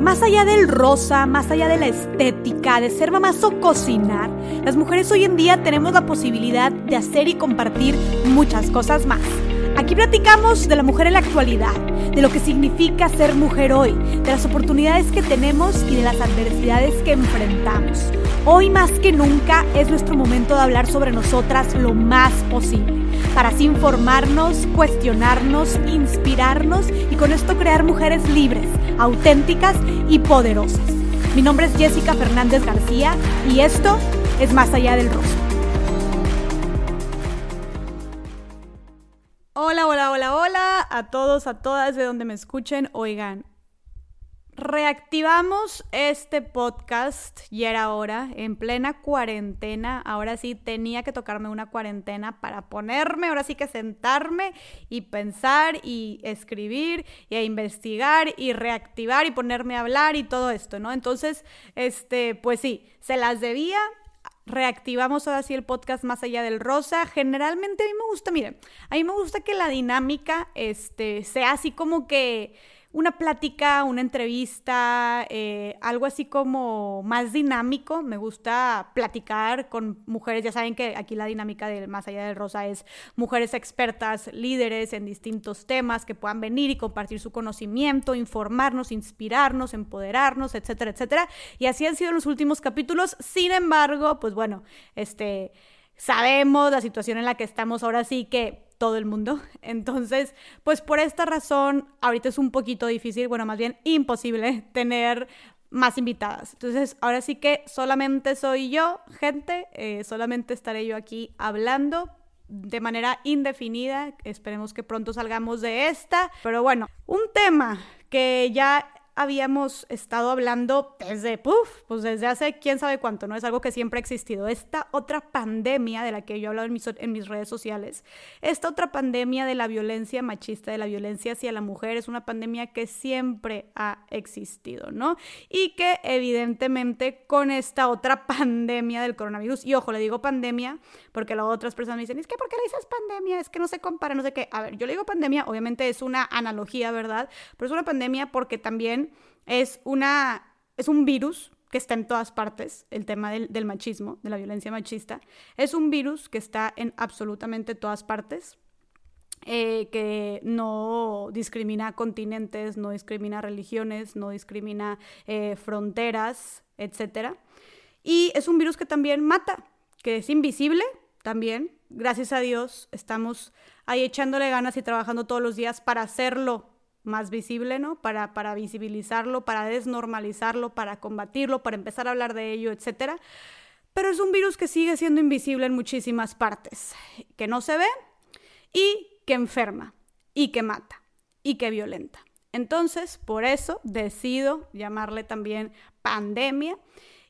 Más allá del rosa, más allá de la estética, de ser mamás o cocinar, las mujeres hoy en día tenemos la posibilidad de hacer y compartir muchas cosas más. Aquí platicamos de la mujer en la actualidad, de lo que significa ser mujer hoy, de las oportunidades que tenemos y de las adversidades que enfrentamos. Hoy más que nunca es nuestro momento de hablar sobre nosotras lo más posible, para así informarnos, cuestionarnos, inspirarnos y con esto crear mujeres libres, auténticas y poderosas. Mi nombre es Jessica Fernández García y esto es Más allá del rostro. Hola, hola, hola, hola a todos, a todas de donde me escuchen. Oigan, reactivamos este podcast y era hora, en plena cuarentena. Ahora sí tenía que tocarme una cuarentena para ponerme, ahora sí que sentarme y pensar y escribir y investigar y reactivar y ponerme a hablar y todo esto, ¿no? Entonces, este, pues sí, se las debía. Reactivamos ahora sí el podcast más allá del rosa. Generalmente a mí me gusta, miren, a mí me gusta que la dinámica este, sea así como que una plática, una entrevista, eh, algo así como más dinámico. Me gusta platicar con mujeres. Ya saben que aquí la dinámica del Más allá del Rosa es mujeres expertas, líderes en distintos temas que puedan venir y compartir su conocimiento, informarnos, inspirarnos, empoderarnos, etcétera, etcétera. Y así han sido los últimos capítulos. Sin embargo, pues bueno, este sabemos la situación en la que estamos ahora sí que todo el mundo. Entonces, pues por esta razón, ahorita es un poquito difícil, bueno, más bien imposible tener más invitadas. Entonces, ahora sí que solamente soy yo, gente, eh, solamente estaré yo aquí hablando de manera indefinida. Esperemos que pronto salgamos de esta. Pero bueno, un tema que ya habíamos estado hablando desde, puff, pues desde hace quién sabe cuánto, ¿no? Es algo que siempre ha existido. Esta otra pandemia de la que yo he hablado en mis, en mis redes sociales, esta otra pandemia de la violencia machista, de la violencia hacia la mujer, es una pandemia que siempre ha existido, ¿no? Y que evidentemente con esta otra pandemia del coronavirus, y ojo, le digo pandemia porque luego otras personas me dicen, es que ¿por qué le dices pandemia? Es que no se compara, no sé qué. A ver, yo le digo pandemia, obviamente es una analogía, ¿verdad? Pero es una pandemia porque también es, una, es un virus que está en todas partes, el tema del, machismo, de la violencia machista. Es un virus que está en absolutamente todas partes. Eh, que no discrimina continentes, no discrimina religiones, no discrimina eh, fronteras, etc. Y es un virus que también mata, que es invisible también. Gracias a Dios estamos ahí echándole ganas y trabajando todos los días para hacerlo más visible, ¿no? Para, para visibilizarlo, para desnormalizarlo, para combatirlo, para empezar a hablar de ello, etc. Pero es un virus que sigue siendo invisible en muchísimas partes, que no se ve y que enferma y que mata y que violenta. Entonces, por eso decido llamarle también pandemia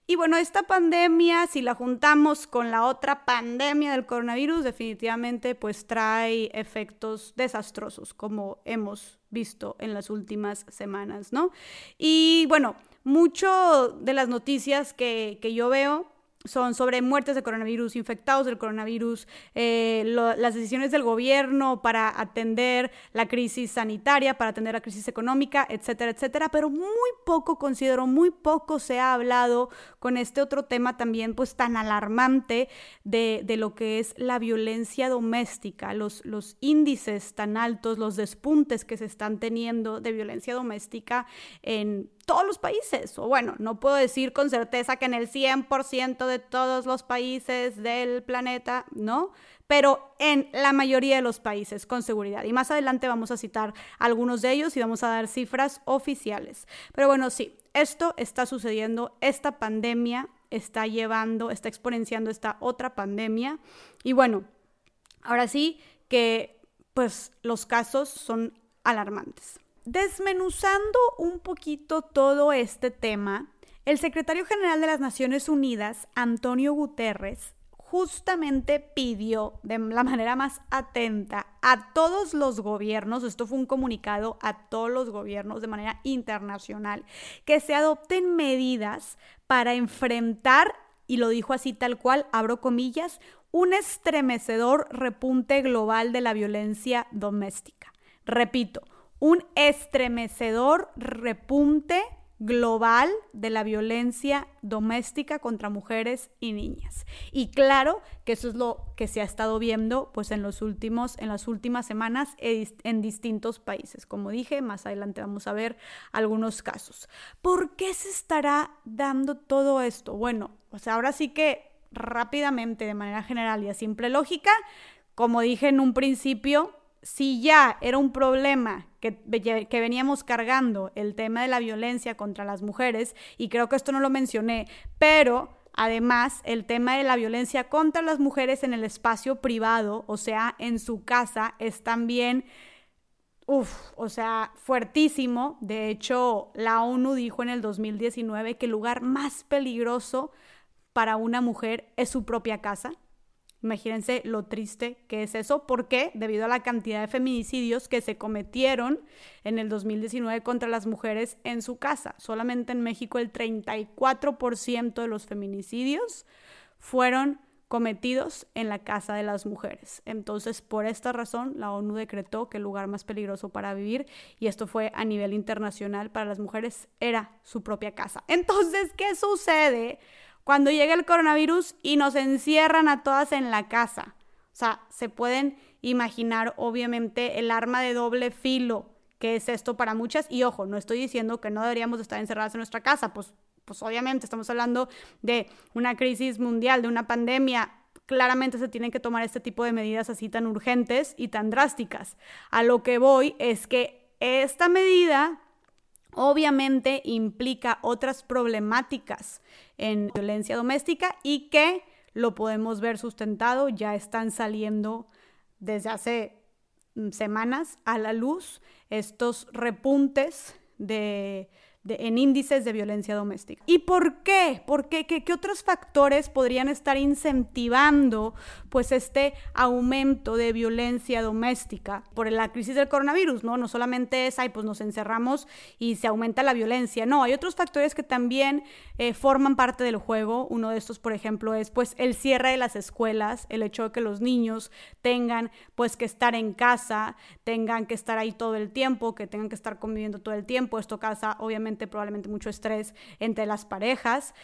y bueno, esta pandemia, si la juntamos con la otra pandemia del coronavirus, definitivamente pues trae efectos desastrosos, como hemos visto en las últimas semanas, ¿no? Y bueno, mucho de las noticias que, que yo veo son sobre muertes de coronavirus, infectados del coronavirus, eh, las decisiones del gobierno para atender la crisis sanitaria, para atender la crisis económica, etcétera, etcétera. Pero muy poco, considero, muy poco se ha hablado con este otro tema también, pues tan alarmante de, de lo que es la violencia doméstica, los, los índices tan altos, los despuntes que se están teniendo de violencia doméstica en todos los países, o bueno, no puedo decir con certeza que en el 100% de todos los países del planeta, ¿no? Pero en la mayoría de los países, con seguridad. Y más adelante vamos a citar algunos de ellos y vamos a dar cifras oficiales. Pero bueno, sí, esto está sucediendo, esta pandemia está llevando, está exponenciando esta otra pandemia. Y bueno, ahora sí que pues los casos son alarmantes. Desmenuzando un poquito todo este tema, el secretario general de las Naciones Unidas, Antonio Guterres, justamente pidió de la manera más atenta a todos los gobiernos, esto fue un comunicado a todos los gobiernos de manera internacional, que se adopten medidas para enfrentar, y lo dijo así tal cual, abro comillas, un estremecedor repunte global de la violencia doméstica. Repito, un estremecedor repunte global de la violencia doméstica contra mujeres y niñas. Y claro que eso es lo que se ha estado viendo pues en los últimos en las últimas semanas en distintos países. Como dije, más adelante vamos a ver algunos casos. ¿Por qué se estará dando todo esto? Bueno, pues ahora sí que rápidamente de manera general y a simple lógica, como dije en un principio, si ya era un problema que, veníamos cargando el tema de la violencia contra las mujeres, y creo que esto no lo mencioné, pero además el tema de la violencia contra las mujeres en el espacio privado, o sea, en su casa, es también, uff, o sea, fuertísimo. De hecho, la ONU dijo en el 2019 que el lugar más peligroso para una mujer es su propia casa. Imagínense lo triste que es eso, porque debido a la cantidad de feminicidios que se cometieron en el 2019 contra las mujeres en su casa. Solamente en México el 34% de los feminicidios fueron cometidos en la casa de las mujeres. Entonces, por esta razón, la ONU decretó que el lugar más peligroso para vivir, y esto fue a nivel internacional para las mujeres, era su propia casa. Entonces, ¿qué sucede? Cuando llega el coronavirus y nos encierran a todas en la casa. O sea, se pueden imaginar obviamente el arma de doble filo que es esto para muchas. Y ojo, no estoy diciendo que no deberíamos estar encerradas en nuestra casa, pues, pues obviamente estamos hablando de una crisis mundial, de una pandemia. Claramente se tienen que tomar este tipo de medidas así tan urgentes y tan drásticas. A lo que voy es que esta medida obviamente implica otras problemáticas en violencia doméstica y que lo podemos ver sustentado, ya están saliendo desde hace mm, semanas a la luz estos repuntes de en índices de violencia doméstica. ¿Y por qué? ¿Por qué? ¿Qué, otros factores podrían estar incentivando pues este aumento de violencia doméstica por la crisis del coronavirus? No, no solamente es, ay, pues nos encerramos y se aumenta la violencia. No, hay otros factores que también eh, forman parte del juego. Uno de estos, por ejemplo, es pues el cierre de las escuelas, el hecho de que los niños tengan pues que estar en casa, tengan que estar ahí todo el tiempo, que tengan que estar conviviendo todo el tiempo. Esto causa obviamente probablemente mucho estrés entre las parejas.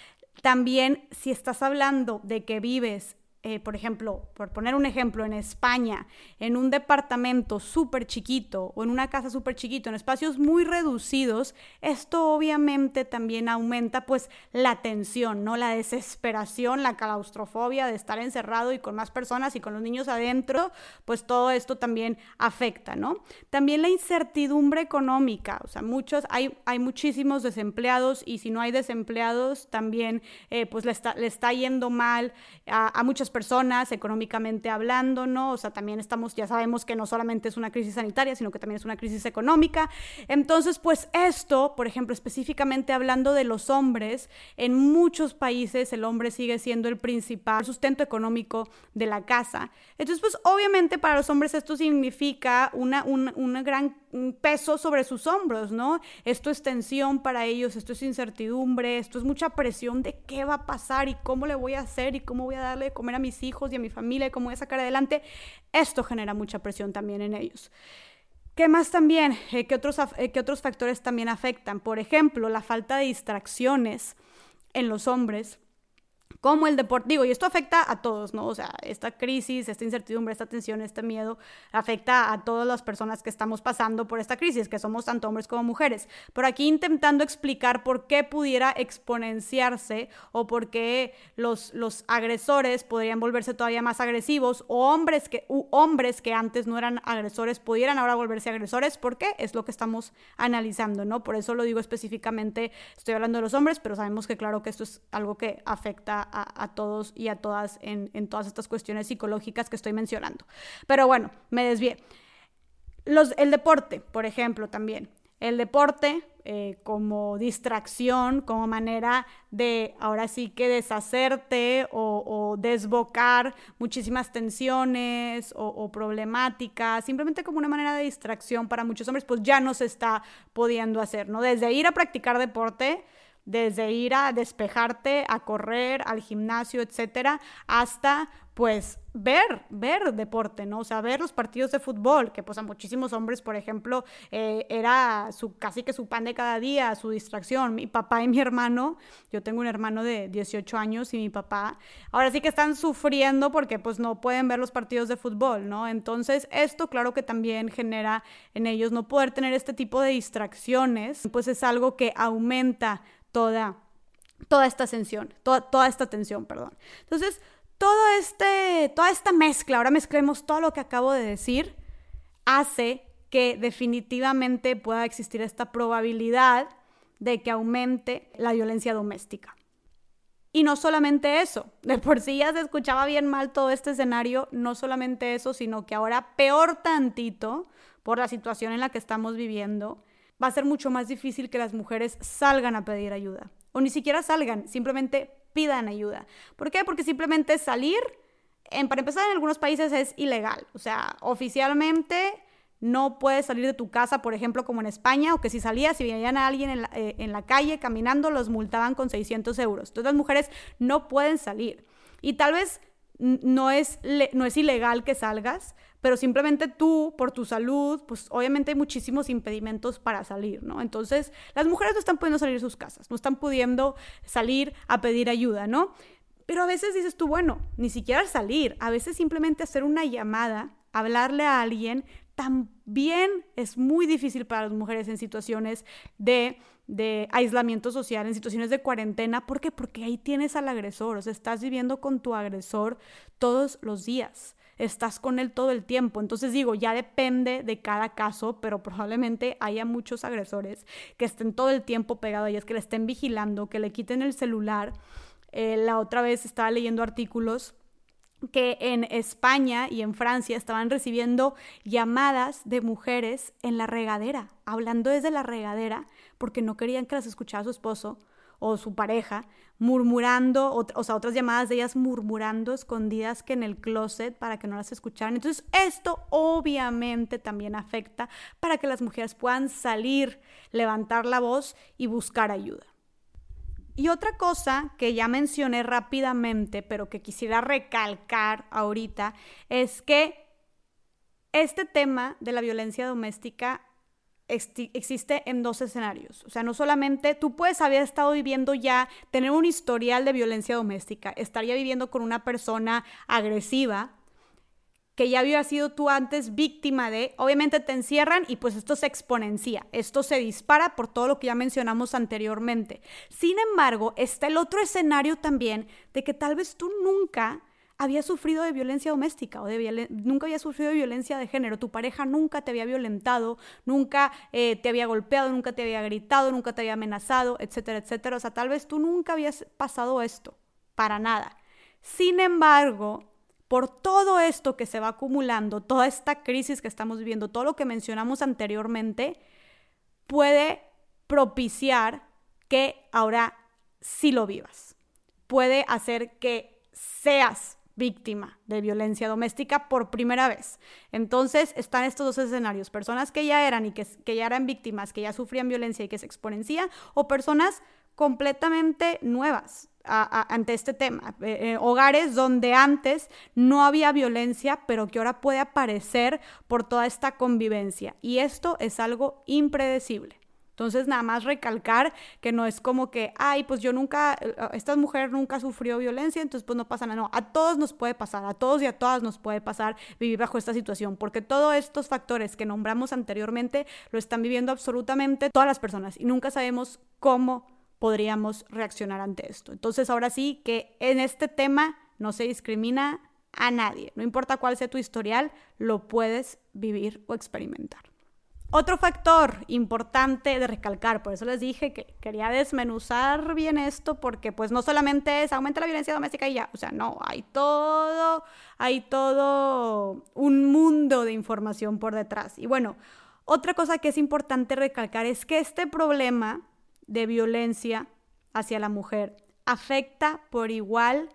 También si estás hablando de que vives eh, por ejemplo, por poner un ejemplo, en España, en un departamento súper chiquito o en una casa súper chiquito, en espacios muy reducidos, esto obviamente también aumenta pues la tensión, ¿no? La desesperación, la claustrofobia de estar encerrado y con más personas y con los niños adentro, pues todo esto también afecta, ¿no? También la incertidumbre económica, o sea, muchos, hay, hay muchísimos desempleados y si no hay desempleados, también eh, pues le está, le está yendo mal a, a muchas personas económicamente hablando, ¿no? O sea, también estamos, ya sabemos que no solamente es una crisis sanitaria, sino que también es una crisis económica. Entonces, pues esto, por ejemplo, específicamente hablando de los hombres, en muchos países el hombre sigue siendo el principal sustento económico de la casa. Entonces, pues obviamente para los hombres esto significa una, un gran peso sobre sus hombros, ¿no? Esto es tensión para ellos, esto es incertidumbre, esto es mucha presión de qué va a pasar y cómo le voy a hacer y cómo voy a darle de comer a mis hijos y a mi familia y cómo voy a sacar adelante. Esto genera mucha presión también en ellos. ¿Qué más también? Eh, ¿qué, otros, eh, ¿Qué otros factores también afectan? Por ejemplo, la falta de distracciones en los hombres como el deporte, digo, y esto afecta a todos, ¿no? O sea, esta crisis, esta incertidumbre, esta tensión, este miedo, afecta a todas las personas que estamos pasando por esta crisis, que somos tanto hombres como mujeres. Pero aquí intentando explicar por qué pudiera exponenciarse o por qué los, los agresores podrían volverse todavía más agresivos o hombres que, hombres que antes no eran agresores pudieran ahora volverse agresores, ¿por qué? Es lo que estamos analizando, ¿no? Por eso lo digo específicamente, estoy hablando de los hombres, pero sabemos que claro que esto es algo que afecta a, todos y a todas en, todas estas cuestiones psicológicas que estoy mencionando. Pero bueno, me desvié. Los, el deporte, por ejemplo, también. El deporte eh, como distracción, como manera de ahora sí que deshacerte o, desbocar muchísimas tensiones o, o, problemáticas, simplemente como una manera de distracción para muchos hombres, pues ya no se está pudiendo hacer, ¿no? Desde ir a practicar deporte, desde ir a despejarte, a correr, al gimnasio, etcétera, hasta pues ver, ver deporte, ¿no? O sea, ver los partidos de fútbol, que pues a muchísimos hombres, por ejemplo, eh, era su, casi que su pan de cada día, su distracción. Mi papá y mi hermano, yo tengo un hermano de 18 años y mi papá, ahora sí que están sufriendo porque pues no pueden ver los partidos de fútbol, ¿no? Entonces, esto claro que también genera en ellos no poder tener este tipo de distracciones, pues es algo que aumenta toda toda esta tensión, toda, toda esta tensión, perdón. Entonces, todo este, toda esta mezcla, ahora mezclemos todo lo que acabo de decir, hace que definitivamente pueda existir esta probabilidad de que aumente la violencia doméstica. Y no solamente eso, de por sí ya se escuchaba bien mal todo este escenario, no solamente eso, sino que ahora peor tantito por la situación en la que estamos viviendo, va a ser mucho más difícil que las mujeres salgan a pedir ayuda. O ni siquiera salgan, simplemente pidan ayuda. ¿Por qué? Porque simplemente salir, en, para empezar, en algunos países es ilegal. O sea, oficialmente no puedes salir de tu casa, por ejemplo, como en España, o que si salías, si veían a alguien en la, eh, en la calle caminando, los multaban con 600 euros. Entonces las mujeres no pueden salir. Y tal vez no es, no es ilegal que salgas, pero simplemente tú, por tu salud, pues obviamente hay muchísimos impedimentos para salir, ¿no? Entonces, las mujeres no están pudiendo salir de sus casas, no están pudiendo salir a pedir ayuda, ¿no? Pero a veces dices tú, bueno, ni siquiera salir, a veces simplemente hacer una llamada, hablarle a alguien, también es muy difícil para las mujeres en situaciones de, de aislamiento social, en situaciones de cuarentena. ¿Por qué? Porque ahí tienes al agresor, o sea, estás viviendo con tu agresor todos los días estás con él todo el tiempo. Entonces digo, ya depende de cada caso, pero probablemente haya muchos agresores que estén todo el tiempo pegados a ellas, que le estén vigilando, que le quiten el celular. Eh, la otra vez estaba leyendo artículos que en España y en Francia estaban recibiendo llamadas de mujeres en la regadera, hablando desde la regadera, porque no querían que las escuchara su esposo o su pareja, murmurando, o, sea, otras llamadas de ellas murmurando escondidas que en el closet para que no las escucharan. Entonces, esto obviamente también afecta para que las mujeres puedan salir, levantar la voz y buscar ayuda. Y otra cosa que ya mencioné rápidamente, pero que quisiera recalcar ahorita, es que este tema de la violencia doméstica existe en dos escenarios. O sea, no solamente tú puedes haber estado viviendo ya, tener un historial de violencia doméstica, estar ya viviendo con una persona agresiva, que ya había sido tú antes víctima de, obviamente te encierran y pues esto se exponencia, esto se dispara por todo lo que ya mencionamos anteriormente. Sin embargo, está el otro escenario también de que tal vez tú nunca había sufrido de violencia doméstica o de nunca había sufrido de violencia de género, tu pareja nunca te había violentado, nunca eh, te había golpeado, nunca te había gritado, nunca te había amenazado, etcétera, etcétera. O sea, tal vez tú nunca habías pasado esto, para nada. Sin embargo, por todo esto que se va acumulando, toda esta crisis que estamos viviendo, todo lo que mencionamos anteriormente, puede propiciar que ahora sí lo vivas. Puede hacer que seas víctima de violencia doméstica por primera vez. Entonces están estos dos escenarios, personas que ya eran y que, ya eran víctimas, que ya sufrían violencia y que se exponencia, o personas completamente nuevas ante este tema. Eh, eh, hogares donde antes no había violencia, pero que ahora puede aparecer por toda esta convivencia. Y esto es algo impredecible. Entonces, nada más recalcar que no es como que, ay, pues yo nunca, eh, esta mujer nunca sufrió violencia, entonces pues no pasa nada. No, a todos nos puede pasar, a todos y a todas nos puede pasar vivir bajo esta situación, porque todos estos factores que nombramos anteriormente lo están viviendo absolutamente todas las personas y nunca sabemos cómo podríamos reaccionar ante esto. Entonces, ahora sí que en este tema no se discrimina a nadie, no importa cuál sea tu historial, lo puedes vivir o experimentar. Otro factor importante de recalcar, por eso les dije que quería desmenuzar bien esto, porque pues no solamente es aumenta la violencia doméstica y ya, o sea, no, hay todo, hay todo un mundo de información por detrás. Y bueno, otra cosa que es importante recalcar es que este problema de violencia hacia la mujer afecta por igual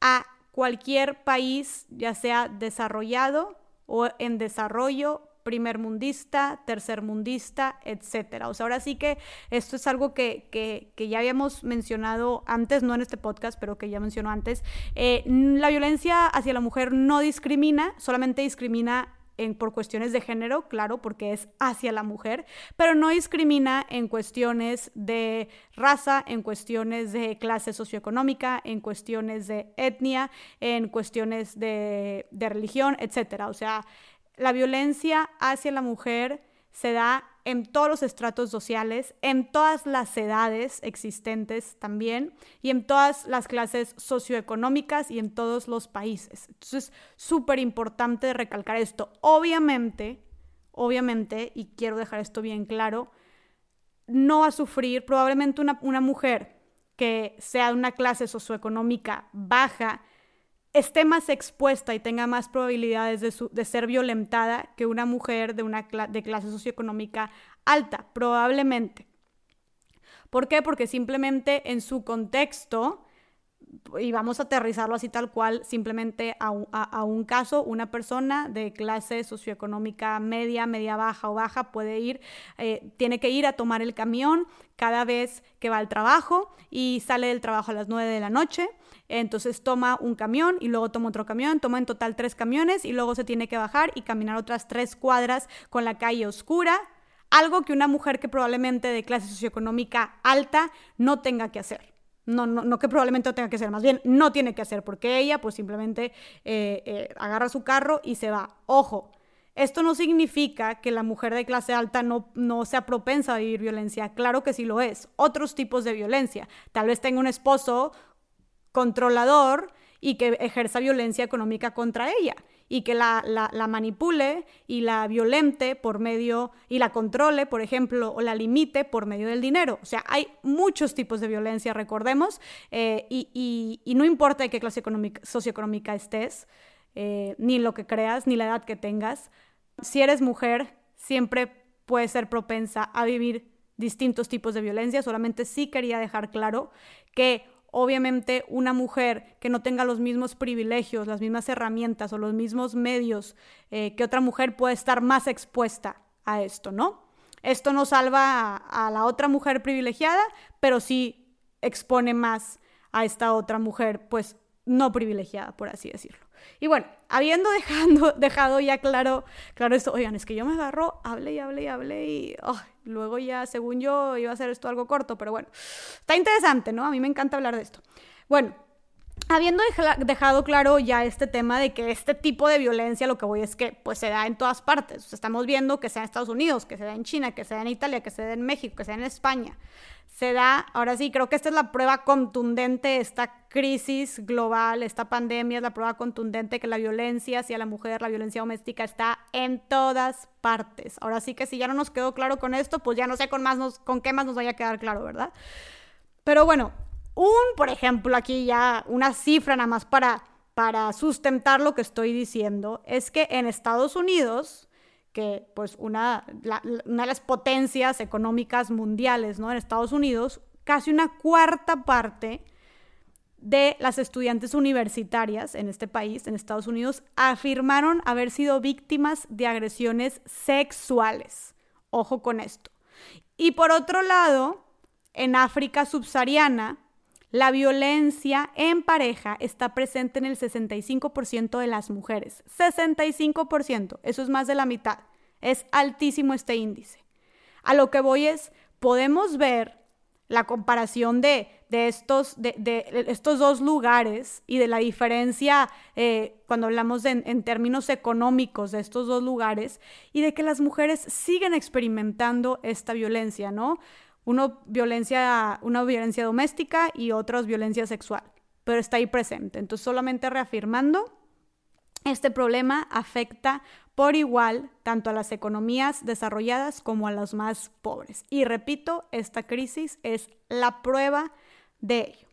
a cualquier país, ya sea desarrollado o en desarrollo primer mundista, tercer mundista, etcétera. O sea, ahora sí que esto es algo que, que, ya habíamos mencionado antes, no en este podcast, pero que ya mencionó antes. Eh, la violencia hacia la mujer no discrimina, solamente discrimina en, por cuestiones de género, claro, porque es hacia la mujer, pero no discrimina en cuestiones de raza, en cuestiones de clase socioeconómica, en cuestiones de etnia, en cuestiones de, religión, etc. O sea, la violencia hacia la mujer se da en todos los estratos sociales, en todas las edades existentes también y en todas las clases socioeconómicas y en todos los países. Entonces es súper importante recalcar esto. Obviamente, obviamente, y quiero dejar esto bien claro, no va a sufrir probablemente una, una mujer que sea de una clase socioeconómica baja, esté más expuesta y tenga más probabilidades de, ser violentada que una mujer de, una de clase socioeconómica alta, probablemente. ¿Por qué? Porque simplemente en su contexto, y vamos a aterrizarlo así tal cual, simplemente a un, caso, una persona de clase socioeconómica media, media baja o baja puede ir, eh, tiene que ir a tomar el camión cada vez que va al trabajo y sale del trabajo a las 9 de la noche entonces toma un camión y luego toma otro camión, toma en total tres camiones y luego se tiene que bajar y caminar otras tres cuadras con la calle oscura, algo que una mujer que probablemente de clase socioeconómica alta no tenga que hacer. No, no, no que probablemente no tenga que hacer, más bien no tiene que hacer, porque ella pues simplemente eh, eh, agarra su carro y se va. Ojo, esto no significa que la mujer de clase alta no, no sea propensa a vivir violencia. Claro que sí lo es. Otros tipos de violencia. Tal vez tenga un esposo controlador y que ejerza violencia económica contra ella y que la, manipule y la violente por medio y la controle, por ejemplo, o la limite por medio del dinero. O sea, hay muchos tipos de violencia, recordemos, eh, y, no importa de qué clase económica, socioeconómica estés, eh, ni lo que creas, ni la edad que tengas, si eres mujer, siempre puedes ser propensa a vivir distintos tipos de violencia. Solamente sí quería dejar claro que obviamente una mujer que no tenga los mismos privilegios, las mismas herramientas o los mismos medios eh, que otra mujer puede estar más expuesta a esto, ¿no? Esto no salva a, la otra mujer privilegiada, pero sí expone más a esta otra mujer, pues no privilegiada, por así decirlo. Y bueno, habiendo dejando, dejado ya claro, claro esto, oigan, es que yo me agarro, hablé y hablé y hablé y luego ya, según yo, iba a hacer esto algo corto, pero bueno, está interesante, ¿no? A mí me encanta hablar de esto. Bueno, habiendo dejado claro ya este tema de que este tipo de violencia lo que voy es que pues se da en todas partes. estamos viendo que sea en Estados Unidos, que se da en China, que se da en Italia, que se da en México, que se da en España se da, ahora sí, creo que esta es la prueba contundente, esta crisis global, esta pandemia es la prueba contundente que la violencia hacia la mujer, la violencia doméstica está en todas partes. Ahora sí que si ya no nos quedó claro con esto, pues ya no sé con, más nos, con qué más nos vaya a quedar claro, ¿verdad? Pero bueno, un, por ejemplo, aquí ya una cifra nada más para, para sustentar lo que estoy diciendo, es que en Estados Unidos, que pues una, de las potencias económicas mundiales, ¿no? En Estados Unidos, casi una cuarta parte de las estudiantes universitarias en este país, en Estados Unidos, afirmaron haber sido víctimas de agresiones sexuales. Ojo con esto. Y por otro lado, en África subsahariana, la violencia en pareja está presente en el 65% de las mujeres. 65%, eso es más de la mitad. Es altísimo este índice. A lo que voy es, podemos ver la comparación de, estos, de, estos dos lugares y de la diferencia eh, cuando hablamos en términos económicos de estos dos lugares y de que las mujeres siguen experimentando esta violencia, ¿no? Uno violencia, una violencia doméstica y otros violencia sexual, pero está ahí presente. Entonces, solamente reafirmando, este problema afecta por igual tanto a las economías desarrolladas como a las más pobres. Y repito, esta crisis es la prueba de ello.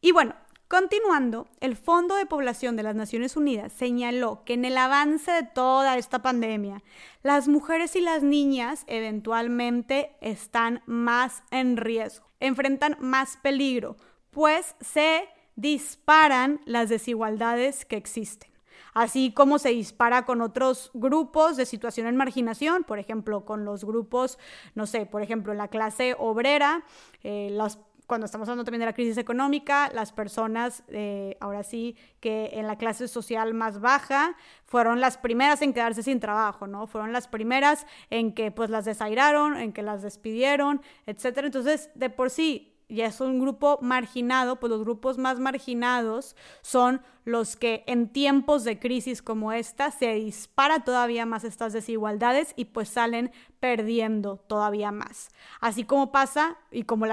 Y bueno, Continuando, el Fondo de Población de las Naciones Unidas señaló que en el avance de toda esta pandemia, las mujeres y las niñas eventualmente están más en riesgo, enfrentan más peligro, pues se disparan las desigualdades que existen. así como se dispara con otros grupos de situación en marginación, por ejemplo, con los grupos, no sé, por ejemplo, la clase obrera, eh, las cuando estamos hablando también de la crisis económica, las personas, eh, ahora sí, que en la clase social más baja, fueron las primeras en quedarse sin trabajo, ¿no? Fueron las primeras en que pues las desairaron, en que las despidieron, etcétera. Entonces, de por sí, ya es un grupo marginado, pues los grupos más marginados son los que en tiempos de crisis como esta se dispara todavía más estas desigualdades y pues salen perdiendo todavía más. Así como pasa y como,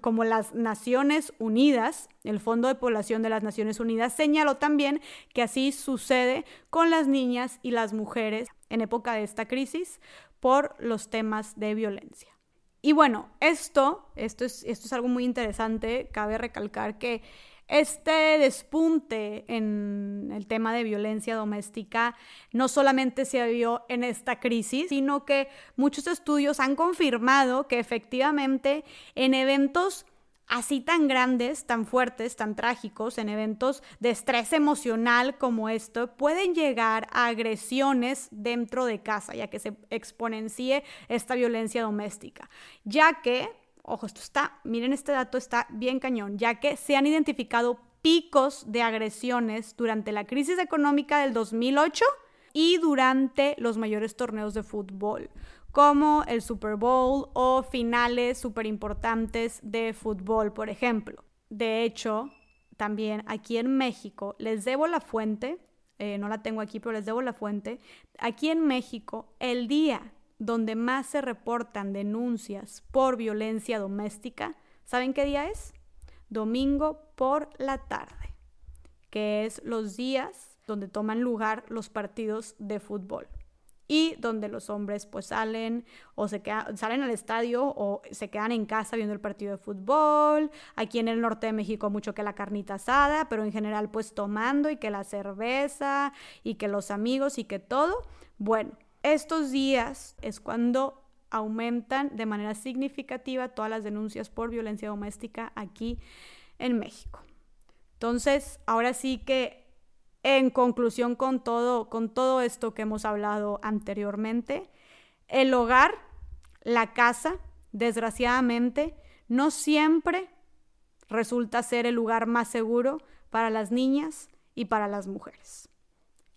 como las Naciones Unidas, el Fondo de Población de las Naciones Unidas señaló también que así sucede con las niñas y las mujeres en época de esta crisis por los temas de violencia. Y bueno, esto, esto es, esto es algo muy interesante. Cabe recalcar que este despunte en el tema de violencia doméstica no solamente se vio en esta crisis, sino que muchos estudios han confirmado que efectivamente en eventos así tan grandes, tan fuertes, tan trágicos, en eventos de estrés emocional como esto, pueden llegar a agresiones dentro de casa, ya que se exponencie esta violencia doméstica, ya que, ojo, esto está, miren este dato está bien cañón, ya que se han identificado picos de agresiones durante la crisis económica del 2008 y durante los mayores torneos de fútbol como el Super Bowl o finales súper importantes de fútbol, por ejemplo. De hecho, también aquí en México, les debo la fuente, eh, no la tengo aquí, pero les debo la fuente, aquí en México, el día donde más se reportan denuncias por violencia doméstica, ¿saben qué día es? Domingo por la tarde, que es los días donde toman lugar los partidos de fútbol y donde los hombres pues salen o se quedan, salen al estadio o se quedan en casa viendo el partido de fútbol. Aquí en el norte de México mucho que la carnita asada, pero en general pues tomando y que la cerveza y que los amigos y que todo. Bueno, estos días es cuando aumentan de manera significativa todas las denuncias por violencia doméstica aquí en México. Entonces, ahora sí que en conclusión con todo, con todo esto que hemos hablado anteriormente, el hogar, la casa, desgraciadamente, no siempre resulta ser el lugar más seguro para las niñas y para las mujeres.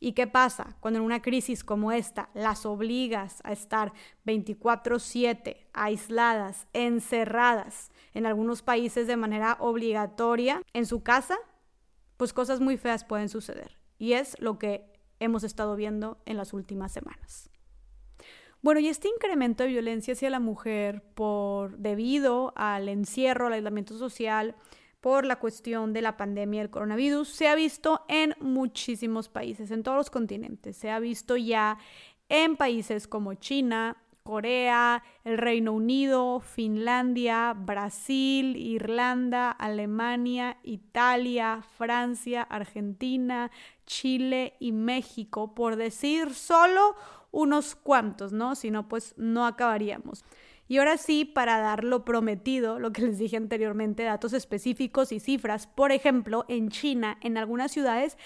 ¿Y qué pasa cuando en una crisis como esta las obligas a estar 24/7 aisladas, encerradas, en algunos países de manera obligatoria en su casa? Pues cosas muy feas pueden suceder. Y es lo que hemos estado viendo en las últimas semanas. Bueno, y este incremento de violencia hacia la mujer por debido al encierro, al aislamiento social, por la cuestión de la pandemia del coronavirus, se ha visto en muchísimos países, en todos los continentes. Se ha visto ya en países como China, Corea, el Reino Unido, Finlandia, Brasil, Irlanda, Alemania, Italia, Francia, Argentina, Chile y México, por decir solo unos cuantos, ¿no? Si no, pues no acabaríamos. Y ahora sí, para dar lo prometido, lo que les dije anteriormente, datos específicos y cifras. Por ejemplo, en China, en algunas ciudades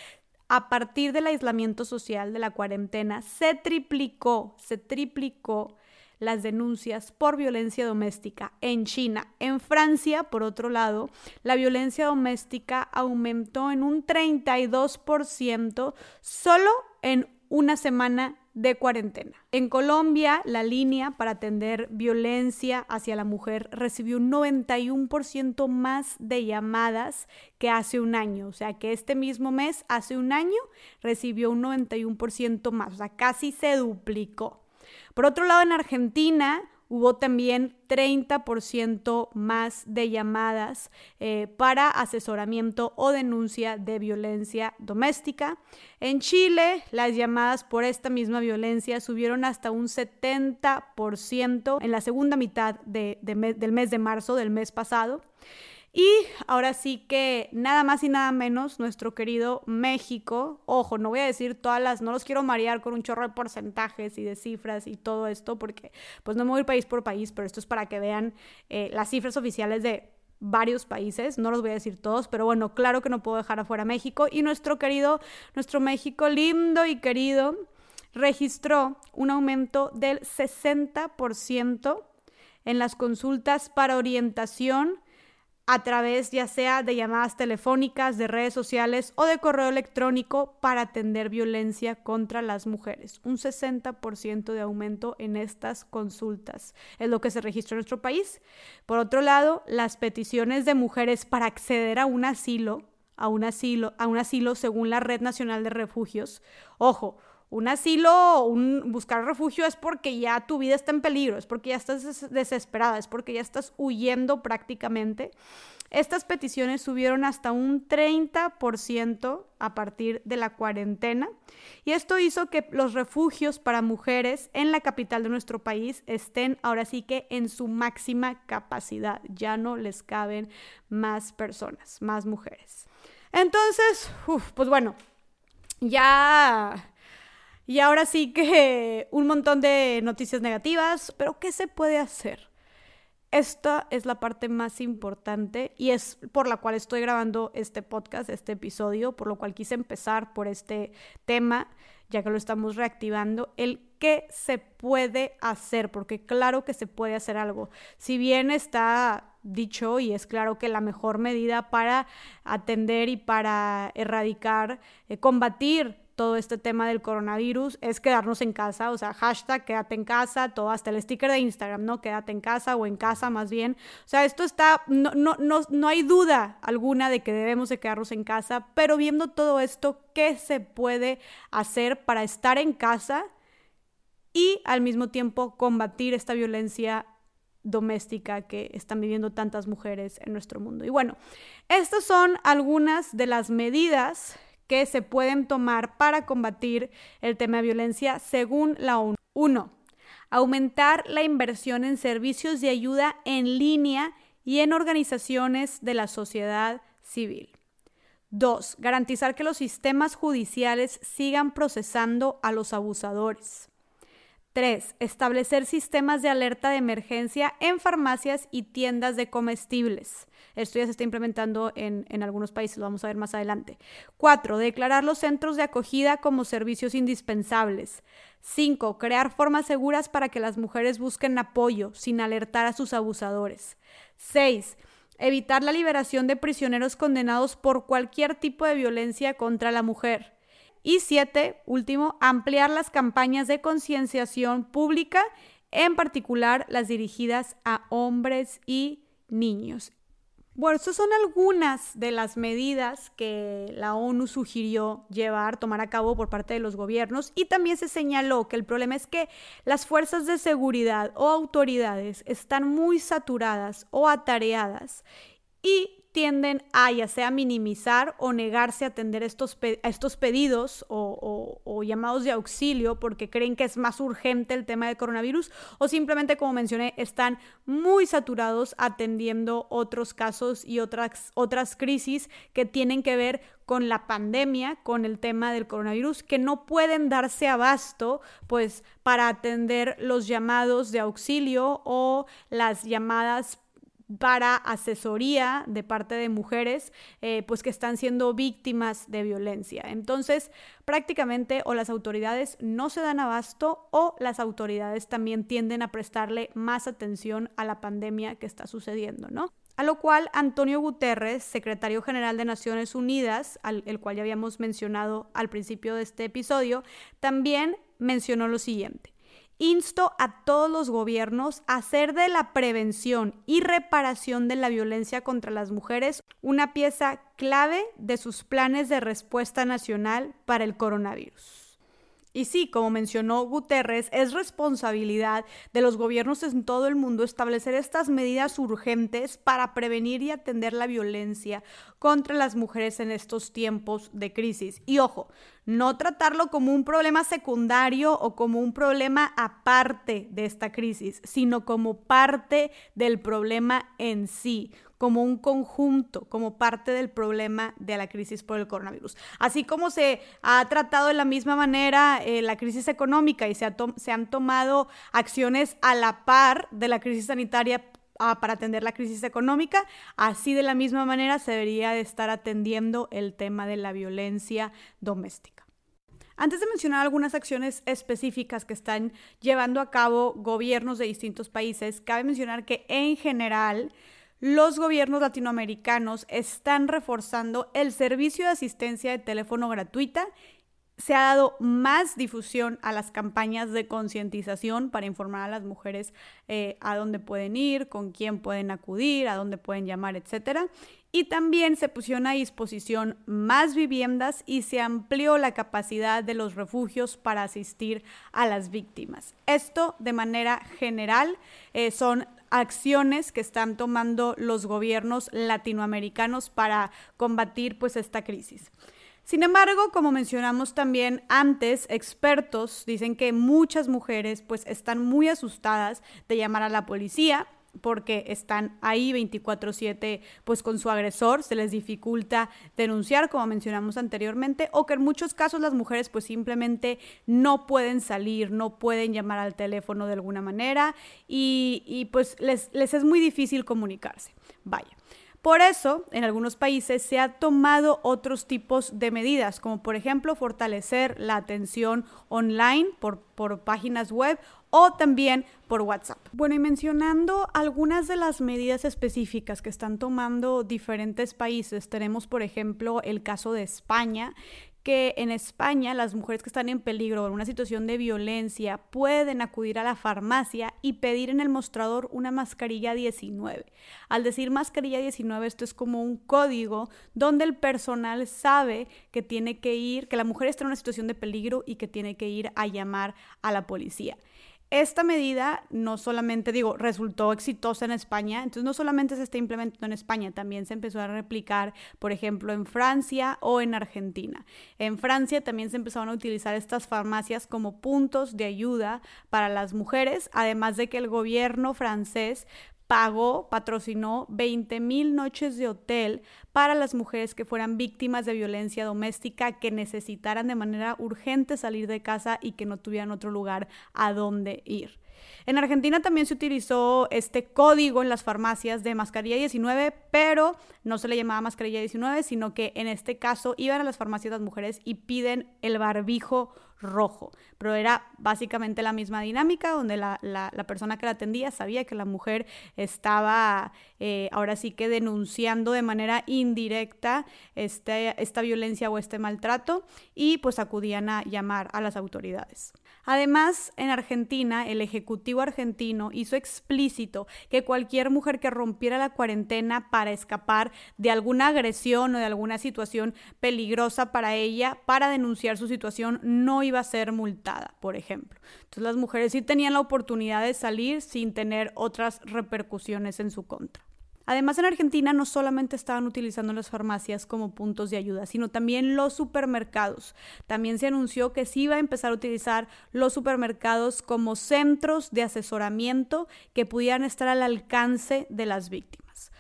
a partir del aislamiento social, de la cuarentena, se triplicó, se triplicó las denuncias por violencia doméstica en China. En Francia, por otro lado, la violencia doméstica aumentó en un 32% solo en una semana de cuarentena. En Colombia, la línea para atender violencia hacia la mujer recibió un 91% más de llamadas que hace un año. O sea que este mismo mes, hace un año, recibió un 91% más. O sea, casi se duplicó. Por otro lado, en Argentina hubo también 30% más de llamadas eh, para asesoramiento o denuncia de violencia doméstica. En Chile, las llamadas por esta misma violencia subieron hasta un 70% en la segunda mitad del mes de marzo del mes pasado. Y ahora sí que nada más y nada menos nuestro querido México, ojo, no voy a decir todas las, no los quiero marear con un chorro de porcentajes y de cifras y todo esto, porque pues no me voy a ir país por país, pero esto es para que vean eh, las cifras oficiales de varios países, no los voy a decir todos, pero bueno, claro que no puedo dejar afuera México. Y nuestro querido, nuestro México lindo y querido registró un aumento del 60% en las consultas para orientación a través ya sea de llamadas telefónicas, de redes sociales o de correo electrónico para atender violencia contra las mujeres. Un 60% de aumento en estas consultas es lo que se registró en nuestro país. Por otro lado, las peticiones de mujeres para acceder a un asilo, a un asilo, a un asilo según la Red Nacional de Refugios. Ojo, un asilo, un buscar refugio es porque ya tu vida está en peligro, es porque ya estás desesperada, es porque ya estás huyendo prácticamente. Estas peticiones subieron hasta un 30% a partir de la cuarentena y esto hizo que los refugios para mujeres en la capital de nuestro país estén ahora sí que en su máxima capacidad. Ya no les caben más personas, más mujeres. Entonces, pues bueno, ya y ahora sí que un montón de noticias negativas, pero ¿qué se puede hacer? Esta es la parte más importante y es por la cual estoy grabando este podcast, este episodio, por lo cual quise empezar por este tema, ya que lo estamos reactivando, el qué se puede hacer, porque claro que se puede hacer algo. Si bien está dicho y es claro que la mejor medida para atender y para erradicar, eh, combatir todo este tema del coronavirus es quedarnos en casa, o sea, hashtag quédate en casa, todo hasta el sticker de Instagram, ¿no? Quédate en casa o en casa más bien. O sea, esto está, no, no, no, no hay duda alguna de que debemos de quedarnos en casa, pero viendo todo esto, ¿qué se puede hacer para estar en casa y al mismo tiempo combatir esta violencia doméstica que están viviendo tantas mujeres en nuestro mundo. Y bueno, estas son algunas de las medidas que se pueden tomar para combatir el tema de violencia según la ONU. 1. Aumentar la inversión en servicios de ayuda en línea y en organizaciones de la sociedad civil. 2. Garantizar que los sistemas judiciales sigan procesando a los abusadores. 3. Establecer sistemas de alerta de emergencia en farmacias y tiendas de comestibles. Esto ya se está implementando en, algunos países, lo vamos a ver más adelante. 4. Declarar los centros de acogida como servicios indispensables. 5. Crear formas seguras para que las mujeres busquen apoyo sin alertar a sus abusadores. 6. Evitar la liberación de prisioneros condenados por cualquier tipo de violencia contra la mujer. Y siete, último, ampliar las campañas de concienciación pública, en particular las dirigidas a hombres y niños. Bueno, estas son algunas de las medidas que la ONU sugirió llevar, tomar a cabo por parte de los gobiernos y también se señaló que el problema es que las fuerzas de seguridad o autoridades están muy saturadas o atareadas y tienden a ya sea minimizar o negarse a atender estos, a estos pedidos o, llamados de auxilio porque creen que es más urgente el tema del coronavirus o simplemente, como mencioné, están muy saturados atendiendo otros casos y otras, otras crisis que tienen que ver con la pandemia, con el tema del coronavirus, que no pueden darse abasto, pues, para atender los llamados de auxilio o las llamadas para asesoría de parte de mujeres eh, pues que están siendo víctimas de violencia. Entonces, prácticamente o las autoridades no se dan abasto o las autoridades también tienden a prestarle más atención a la pandemia que está sucediendo, ¿no? A lo cual Antonio Guterres, secretario general de Naciones Unidas, al, el cual ya habíamos mencionado al principio de este episodio, también mencionó lo siguiente. Insto a todos los gobiernos a hacer de la prevención y reparación de la violencia contra las mujeres una pieza clave de sus planes de respuesta nacional para el coronavirus. Y sí, como mencionó Guterres, es responsabilidad de los gobiernos en todo el mundo establecer estas medidas urgentes para prevenir y atender la violencia contra las mujeres en estos tiempos de crisis. Y ojo, no tratarlo como un problema secundario o como un problema aparte de esta crisis, sino como parte del problema en sí como un conjunto, como parte del problema de la crisis por el coronavirus. Así como se ha tratado de la misma manera eh, la crisis económica y se, se han tomado acciones a la par de la crisis sanitaria para atender la crisis económica, así de la misma manera se debería de estar atendiendo el tema de la violencia doméstica. Antes de mencionar algunas acciones específicas que están llevando a cabo gobiernos de distintos países, cabe mencionar que en general los gobiernos latinoamericanos están reforzando el servicio de asistencia de teléfono gratuita se ha dado más difusión a las campañas de concientización para informar a las mujeres eh, a dónde pueden ir, con quién pueden acudir, a dónde pueden llamar, etc. Y también se pusieron a disposición más viviendas y se amplió la capacidad de los refugios para asistir a las víctimas. Esto de manera general eh, son acciones que están tomando los gobiernos latinoamericanos para combatir pues esta crisis. Sin embargo, como mencionamos también antes, expertos dicen que muchas mujeres pues están muy asustadas de llamar a la policía porque están ahí 24/7 pues con su agresor, se les dificulta denunciar como mencionamos anteriormente o que en muchos casos las mujeres pues simplemente no pueden salir, no pueden llamar al teléfono de alguna manera y, pues les, les es muy difícil comunicarse. Vaya. Por eso, en algunos países se ha tomado otros tipos de medidas, como por ejemplo fortalecer la atención online por, por páginas web o también por WhatsApp. Bueno, y mencionando algunas de las medidas específicas que están tomando diferentes países, tenemos por ejemplo el caso de España, que en España las mujeres que están en peligro en una situación de violencia pueden acudir a la farmacia y pedir en el mostrador una mascarilla 19. Al decir mascarilla 19, esto es como un código donde el personal sabe que tiene que ir, que la mujer está en una situación de peligro y que tiene que ir a llamar a la policía. Esta medida no solamente, digo, resultó exitosa en España, entonces no solamente se está implementando en España, también se empezó a replicar, por ejemplo, en Francia o en Argentina. En Francia también se empezaron a utilizar estas farmacias como puntos de ayuda para las mujeres, además de que el gobierno francés pagó, patrocinó 20 mil noches de hotel para las mujeres que fueran víctimas de violencia doméstica, que necesitaran de manera urgente salir de casa y que no tuvieran otro lugar a donde ir. En Argentina también se utilizó este código en las farmacias de mascarilla 19, pero no se le llamaba mascarilla 19, sino que en este caso iban a las farmacias las mujeres y piden el barbijo rojo. Pero era básicamente la misma dinámica, donde la, persona que la atendía sabía que la mujer estaba eh, ahora sí que denunciando de manera indirecta este, esta violencia o este maltrato y pues acudían a llamar a las autoridades. Además, en Argentina, el Ejecutivo argentino hizo explícito que cualquier mujer que rompiera la cuarentena para escapar de alguna agresión o de alguna situación peligrosa para ella, para denunciar su situación, no iba a ser multada, por ejemplo. Entonces las mujeres sí tenían la oportunidad de salir sin tener otras repercusiones en su contra. Además, en Argentina no solamente estaban utilizando las farmacias como puntos de ayuda, sino también los supermercados. También se anunció que se iba a empezar a utilizar los supermercados como centros de asesoramiento que pudieran estar al alcance de las víctimas.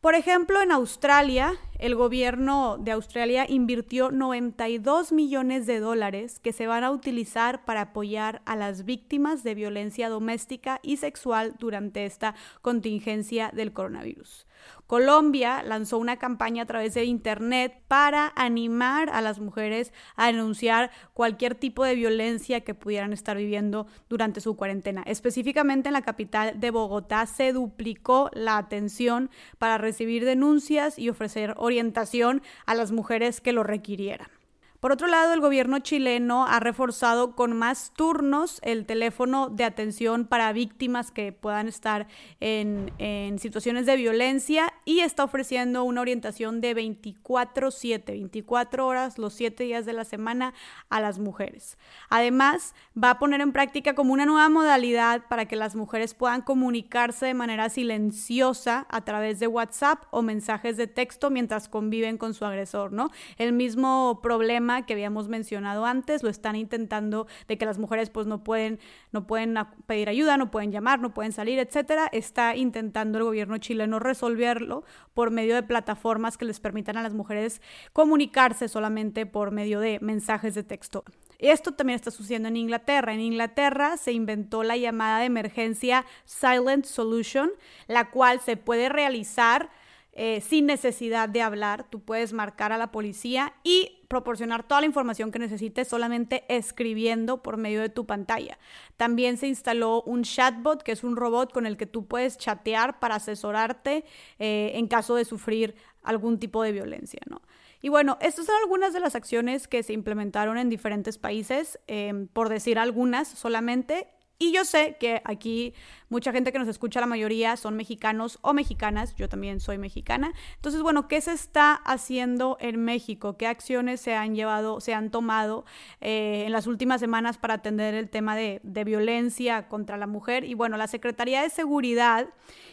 Por ejemplo, en Australia, el gobierno de Australia invirtió 92 millones de dólares que se van a utilizar para apoyar a las víctimas de violencia doméstica y sexual durante esta contingencia del coronavirus. Colombia lanzó una campaña a través de Internet para animar a las mujeres a denunciar cualquier tipo de violencia que pudieran estar viviendo durante su cuarentena. Específicamente en la capital de Bogotá se duplicó la atención para recibir denuncias y ofrecer a las mujeres que lo requirieran. Por otro lado, el gobierno chileno ha reforzado con más turnos el teléfono de atención para víctimas que puedan estar en, situaciones de violencia y está ofreciendo una orientación de 24/7, 24 horas los 7 días de la semana a las mujeres. Además, va a poner en práctica como una nueva modalidad para que las mujeres puedan comunicarse de manera silenciosa a través de WhatsApp o mensajes de texto mientras conviven con su agresor, ¿no? El mismo problema que habíamos mencionado antes, lo están intentando de que las mujeres pues no pueden, no pueden pedir ayuda, no pueden llamar, no pueden salir, etcétera. Está intentando el gobierno chileno resolverlo por medio de plataformas que les permitan a las mujeres comunicarse solamente por medio de mensajes de texto. Esto también está sucediendo en Inglaterra. En Inglaterra se inventó la llamada de emergencia Silent Solution, la cual se puede realizar eh, sin necesidad de hablar. Tú puedes marcar a la policía y proporcionar toda la información que necesites solamente escribiendo por medio de tu pantalla. También se instaló un chatbot, que es un robot con el que tú puedes chatear para asesorarte eh, en caso de sufrir algún tipo de violencia, ¿no? Y bueno, estas son algunas de las acciones que se implementaron en diferentes países, em, por decir algunas solamente. Y yo sé que aquí mucha gente que nos escucha, la mayoría son mexicanos o mexicanas, yo también soy mexicana. Entonces, bueno, ¿qué se está haciendo en México? ¿Qué acciones se han llevado, se han tomado eh, en las últimas semanas para atender el tema de, de violencia contra la mujer? Y bueno, la Secretaría de Seguridad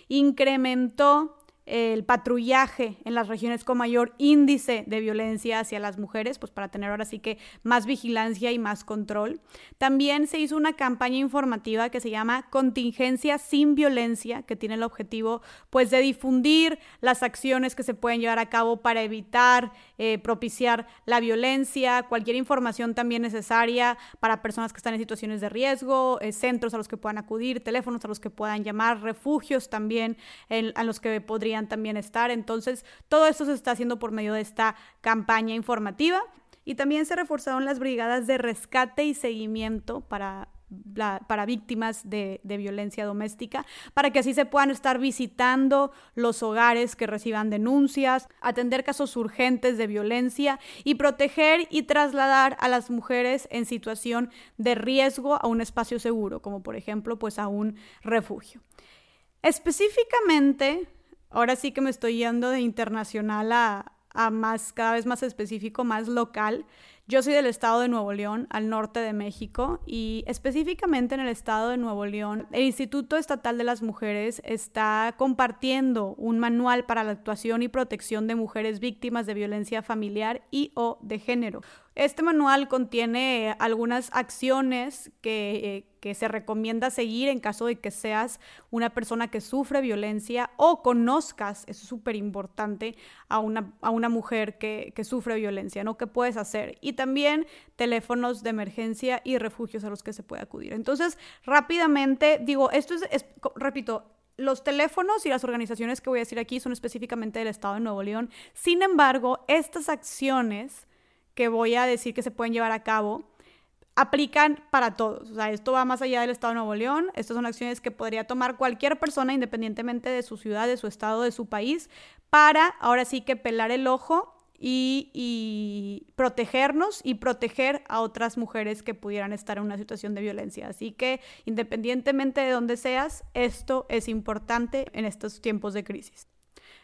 incrementó el patrullaje en las regiones con mayor índice de violencia hacia las mujeres, pues para tener ahora sí que más vigilancia y más control. También se hizo una campaña informativa que se llama Contingencia sin Violencia, que tiene el objetivo pues de difundir las acciones que se pueden llevar a cabo para evitar, eh, propiciar la violencia, cualquier información también necesaria para personas que están en situaciones de riesgo, eh, centros a los que puedan acudir, teléfonos a los que puedan llamar, refugios también a los que podrían también estar. Entonces, todo esto se está haciendo por medio de esta campaña informativa. Y también se reforzaron las brigadas de rescate y seguimiento para para víctimas de, violencia doméstica, para que así se puedan estar visitando los hogares que reciban denuncias, atender casos urgentes de violencia y proteger y trasladar a las mujeres en situación de riesgo a un espacio seguro, como por ejemplo pues a un refugio. Específicamente, ahora sí que me estoy yendo de internacional a, más, cada vez más específico, más local. Yo soy del estado de Nuevo León, al norte de México, y específicamente en el estado de Nuevo León, el Instituto Estatal de las Mujeres está compartiendo un manual para la actuación y protección de mujeres víctimas de violencia familiar y o de género. Este manual contiene algunas acciones que, eh, se recomienda seguir en caso de que seas una persona que sufre violencia o conozcas, eso es súper importante, a una, a una mujer que, sufre violencia, ¿no? ¿Qué puedes hacer? Y también teléfonos de emergencia y refugios a los que se puede acudir. Entonces, rápidamente, digo, esto es repito, los teléfonos y las organizaciones que voy a decir aquí son específicamente del Estado de Nuevo León. Sin embargo, estas acciones que voy a decir que se pueden llevar a cabo aplican para todos. O sea, esto va más allá del Estado de Nuevo León. Estas son acciones que podría tomar cualquier persona independientemente de su ciudad, de su estado, de su país, para ahora sí que pelar el ojo y, y, protegernos y proteger a otras mujeres que pudieran estar en una situación de violencia. Así que independientemente de dónde seas, esto es importante en estos tiempos de crisis.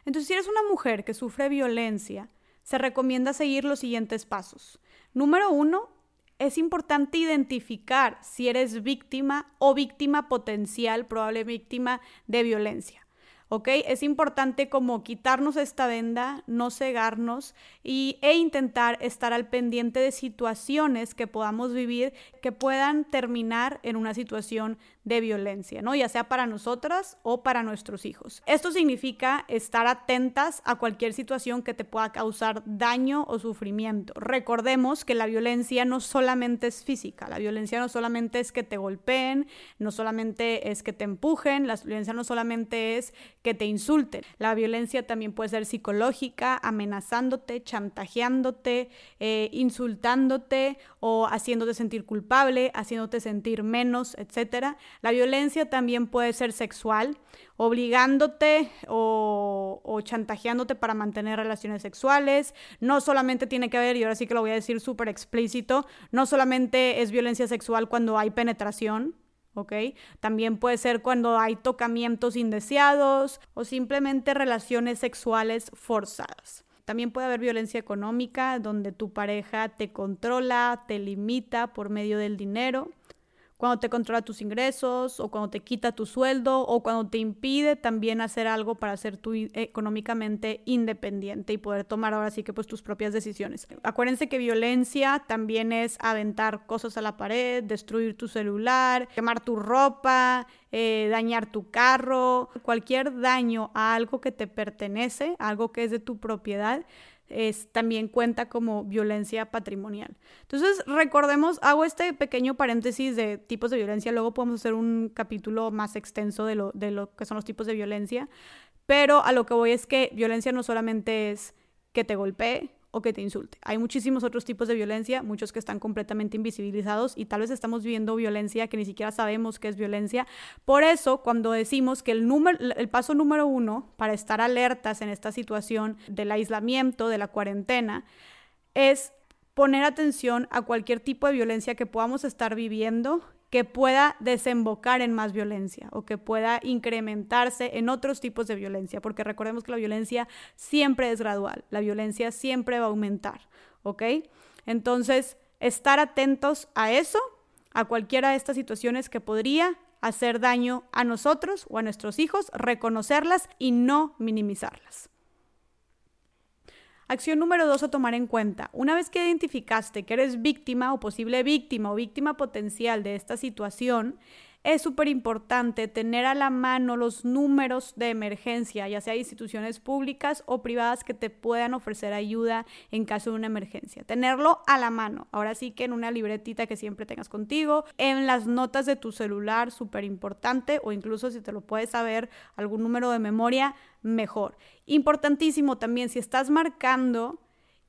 Entonces, si eres una mujer que sufre violencia, se recomienda seguir los siguientes pasos. Número uno, es importante identificar si eres víctima o víctima potencial, probable víctima de violencia. ¿Ok? Es importante como quitarnos esta venda, no cegarnos y, e intentar estar al pendiente de situaciones que podamos vivir que puedan terminar en una situación de violencia, ¿no? Ya sea para nosotras o para nuestros hijos. Esto significa estar atentas a cualquier situación que te pueda causar daño o sufrimiento. Recordemos que la violencia no solamente es física, la violencia no solamente es que te golpeen, no solamente es que te empujen, la violencia no solamente es que te insulten. La violencia también puede ser psicológica, amenazándote, chantajeándote, eh, insultándote o haciéndote sentir culpable, haciéndote sentir menos, etc. La violencia también puede ser sexual, obligándote o, chantajeándote para mantener relaciones sexuales. No solamente tiene que haber, y ahora sí que lo voy a decir súper explícito, no solamente es violencia sexual cuando hay penetración, ¿ok? También puede ser cuando hay tocamientos indeseados o simplemente relaciones sexuales forzadas. También puede haber violencia económica donde tu pareja te controla, te limita por medio del dinero. Cuando te controla tus ingresos o cuando te quita tu sueldo o cuando te impide también hacer algo para ser tú económicamente independiente y poder tomar ahora sí que pues tus propias decisiones. Acuérdense que violencia también es aventar cosas a la pared, destruir tu celular, quemar tu ropa, eh, dañar tu carro, cualquier daño a algo que te pertenece, algo que es de tu propiedad es, también cuenta como violencia patrimonial. Entonces, recordemos, hago este pequeño paréntesis de tipos de violencia, luego podemos hacer un capítulo más extenso de lo, de lo que son los tipos de violencia, pero a lo que voy es que violencia no solamente es que te golpee, o que te insulte. Hay muchísimos otros tipos de violencia, muchos que están completamente invisibilizados y tal vez estamos viviendo violencia que ni siquiera sabemos que es violencia. Por eso, cuando decimos que el, número, el paso número uno para estar alertas en esta situación del aislamiento, de la cuarentena, es poner atención a cualquier tipo de violencia que podamos estar viviendo que pueda desembocar en más violencia o que pueda incrementarse en otros tipos de violencia, porque recordemos que la violencia siempre es gradual, la violencia siempre va a aumentar, ¿ok? Entonces, estar atentos a eso, a cualquiera de estas situaciones que podría hacer daño a nosotros o a nuestros hijos, reconocerlas y no minimizarlas. Acción número dos a tomar en cuenta. Una vez que identificaste que eres víctima o posible víctima o víctima potencial de esta situación, es súper importante tener a la mano los números de emergencia, ya sea instituciones públicas o privadas que te puedan ofrecer ayuda en caso de una emergencia. Tenerlo a la mano. Ahora sí que en una libretita que siempre tengas contigo, en las notas de tu celular, súper importante, o incluso si te lo puedes saber, algún número de memoria, mejor. Importantísimo también, si estás marcando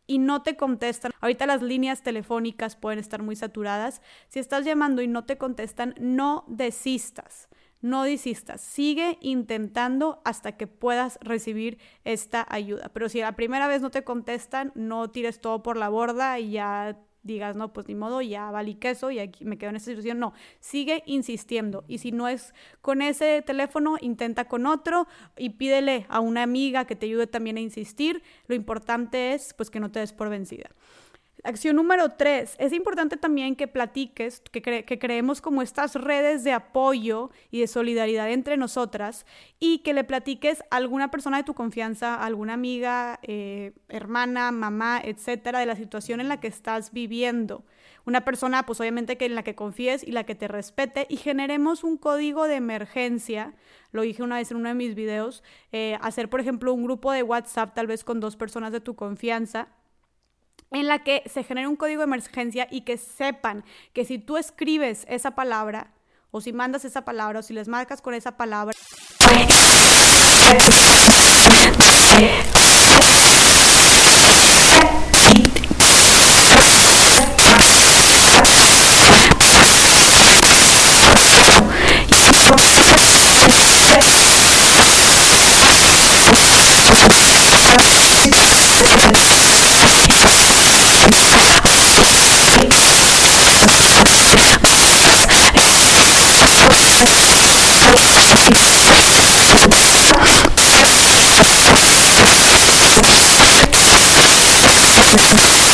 y no te contestan, ahorita las líneas telefónicas pueden estar muy saturadas, si estás llamando y no te contestan, no desistas. No desistas, sigue intentando hasta que puedas recibir esta ayuda. Pero si la primera vez no te contestan, no tires todo por la borda y ya digas, no, pues ni modo, ya valí queso y aquí me quedo en esta situación. No, sigue insistiendo. Y si no es con ese teléfono, intenta con otro y pídele a una amiga que te ayude también a insistir. Lo importante es, pues, que no te des por vencida. Acción número tres, es importante también que platiques, que, creemos como estas redes de apoyo y de solidaridad entre nosotras y que le platiques a alguna persona de tu confianza, alguna amiga, eh, hermana, mamá, etcétera, de la situación en la que estás viviendo. Una persona, pues obviamente que en la que confíes y la que te respete y generemos un código de emergencia. Lo dije una vez en uno de mis videos, eh, hacer por ejemplo un grupo de WhatsApp tal vez con dos personas de tu confianza en la que se genere un código de emergencia y que sepan que si tú escribes esa palabra o si mandas esa palabra o si les marcas con esa palabra Thank you.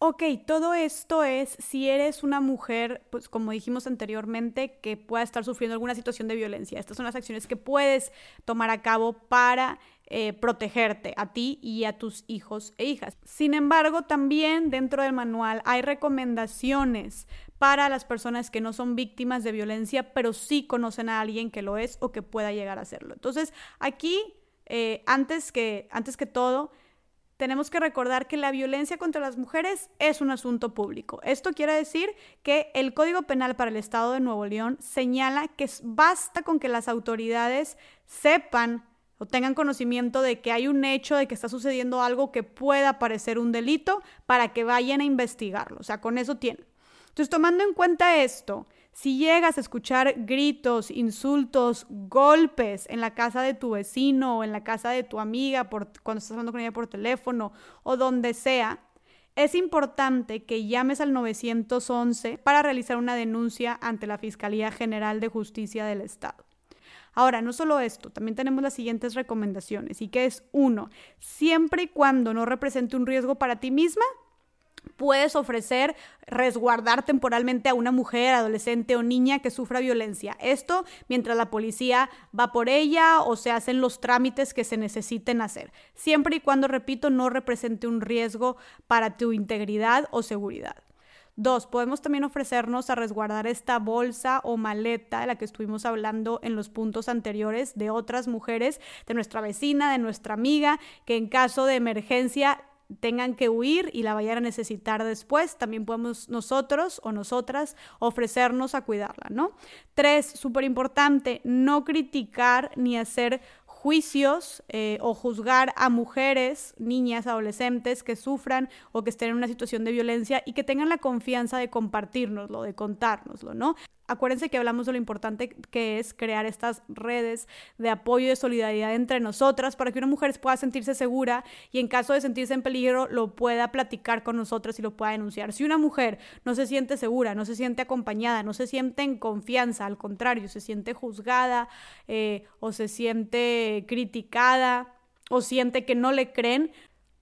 Ok, todo esto es si eres una mujer, pues como dijimos anteriormente, que pueda estar sufriendo alguna situación de violencia. Estas son las acciones que puedes tomar a cabo para eh, protegerte a ti y a tus hijos e hijas. Sin embargo, también dentro del manual hay recomendaciones para las personas que no son víctimas de violencia, pero sí conocen a alguien que lo es o que pueda llegar a serlo. Entonces, aquí, eh, antes, que, antes que todo, tenemos que recordar que la violencia contra las mujeres es un asunto público. Esto quiere decir que el Código Penal para el Estado de Nuevo León señala que basta con que las autoridades sepan o tengan conocimiento de que hay un hecho, de que está sucediendo algo que pueda parecer un delito para que vayan a investigarlo. O sea, con eso tienen. Entonces, tomando en cuenta esto, si llegas a escuchar gritos, insultos, golpes en la casa de tu vecino o en la casa de tu amiga por, cuando estás hablando con ella por teléfono o donde sea, es importante que llames al 911 para realizar una denuncia ante la Fiscalía General de Justicia del Estado. Ahora, no solo esto, también tenemos las siguientes recomendaciones y que es uno, siempre y cuando no represente un riesgo para ti misma, puedes ofrecer resguardar temporalmente a una mujer, adolescente o niña que sufra violencia. Esto mientras la policía va por ella o se hacen los trámites que se necesiten hacer, siempre y cuando, repito, no represente un riesgo para tu integridad o seguridad. Dos, podemos también ofrecernos a resguardar esta bolsa o maleta de la que estuvimos hablando en los puntos anteriores de otras mujeres, de nuestra vecina, de nuestra amiga, que en caso de emergencia tengan que huir y la vayan a necesitar después, también podemos nosotros o nosotras ofrecernos a cuidarla, ¿no? Tres, súper importante, no criticar ni hacer juicios eh, o juzgar a mujeres, niñas, adolescentes que sufran o que estén en una situación de violencia y que tengan la confianza de compartirnoslo, de contárnoslo, ¿no? Acuérdense que hablamos de lo importante que es crear estas redes de apoyo y de solidaridad entre nosotras para que una mujer pueda sentirse segura y en caso de sentirse en peligro lo pueda platicar con nosotras y lo pueda denunciar. Si una mujer no se siente segura, no se siente acompañada, no se siente en confianza, al contrario, se siente juzgada eh, o se siente criticada o siente que no le creen,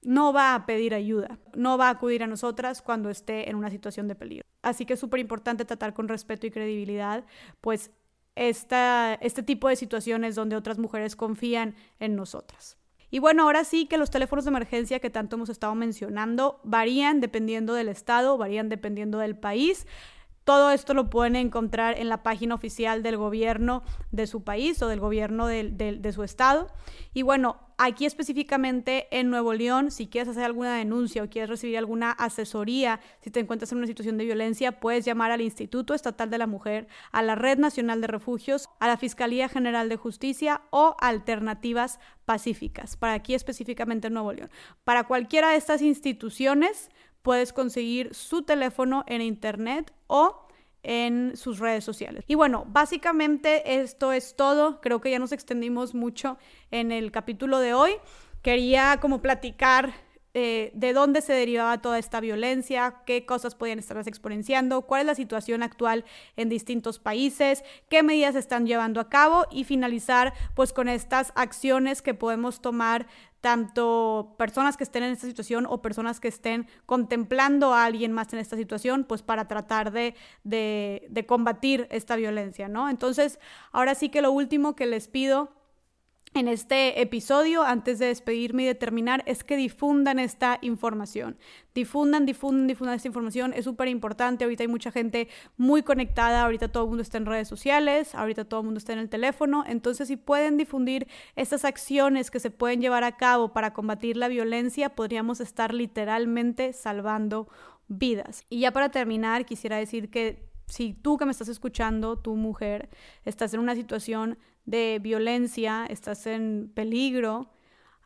no va a pedir ayuda, no va a acudir a nosotras cuando esté en una situación de peligro. Así que es súper importante tratar con respeto y credibilidad, pues esta, este tipo de situaciones donde otras mujeres confían en nosotras. Y bueno, ahora sí que los teléfonos de emergencia que tanto hemos estado mencionando varían dependiendo del estado, varían dependiendo del país. Todo esto lo pueden encontrar en la página oficial del gobierno de su país o del gobierno de, de, su estado. Y bueno, aquí específicamente en Nuevo León, si quieres hacer alguna denuncia o quieres recibir alguna asesoría, si te encuentras en una situación de violencia, puedes llamar al Instituto Estatal de la Mujer, a la Red Nacional de Refugios, a la Fiscalía General de Justicia o Alternativas Pacíficas, para aquí específicamente en Nuevo León. Para cualquiera de estas instituciones, puedes conseguir su teléfono en internet o en sus redes sociales. Y bueno, básicamente esto es todo. Creo que ya nos extendimos mucho en el capítulo de hoy. Quería como platicar eh, de dónde se derivaba toda esta violencia, qué cosas podían estar exponenciando, cuál es la situación actual en distintos países, qué medidas se están llevando a cabo y finalizar pues con estas acciones que podemos tomar tanto personas que estén en esta situación o personas que estén contemplando a alguien más en esta situación, pues para tratar de, de, de combatir esta violencia, ¿no? Entonces, ahora sí que lo último que les pido en este episodio, antes de despedirme y de terminar, es que difundan esta información. Difundan, difundan, difundan esta información. Es súper importante. Ahorita hay mucha gente muy conectada. Ahorita todo el mundo está en redes sociales. Ahorita todo el mundo está en el teléfono. Entonces, si pueden difundir estas acciones que se pueden llevar a cabo para combatir la violencia, podríamos estar literalmente salvando vidas. Y ya para terminar, quisiera decir que si tú que me estás escuchando, tu mujer, estás en una situación de violencia, estás en peligro,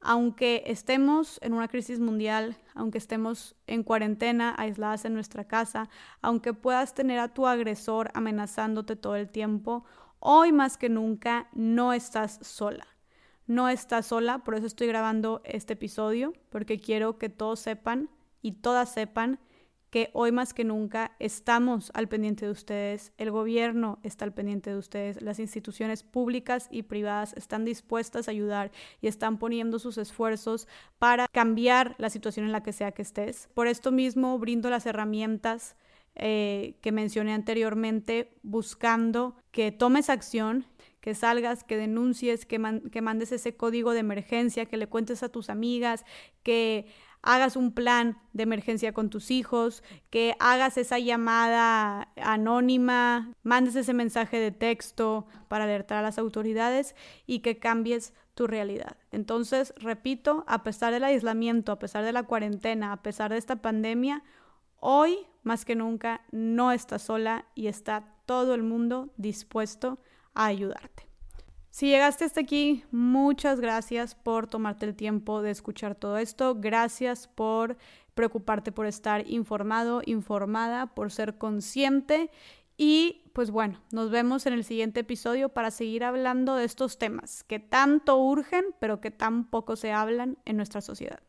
aunque estemos en una crisis mundial, aunque estemos en cuarentena, aisladas en nuestra casa, aunque puedas tener a tu agresor amenazándote todo el tiempo, hoy más que nunca no estás sola. No estás sola, por eso estoy grabando este episodio, porque quiero que todos sepan y todas sepan que hoy más que nunca estamos al pendiente de ustedes, el gobierno está al pendiente de ustedes, las instituciones públicas y privadas están dispuestas a ayudar y están poniendo sus esfuerzos para cambiar la situación en la que sea que estés. Por esto mismo brindo las herramientas eh, que mencioné anteriormente, buscando que tomes acción que salgas, que denuncies, que, que, mandes ese código de emergencia, que le cuentes a tus amigas, que hagas un plan de emergencia con tus hijos, que hagas esa llamada anónima, mandes ese mensaje de texto para alertar a las autoridades y que cambies tu realidad. Entonces, repito, a pesar del aislamiento, a pesar de la cuarentena, a pesar de esta pandemia, hoy más que nunca no estás sola y está todo el mundo dispuesto a ayudarte. Si llegaste hasta aquí, muchas gracias por tomarte el tiempo de escuchar todo esto. Gracias por preocuparte por estar informado, informada, por ser consciente. Y pues bueno, nos vemos en el siguiente episodio para seguir hablando de estos temas que tanto urgen, pero que tan poco se hablan en nuestra sociedad.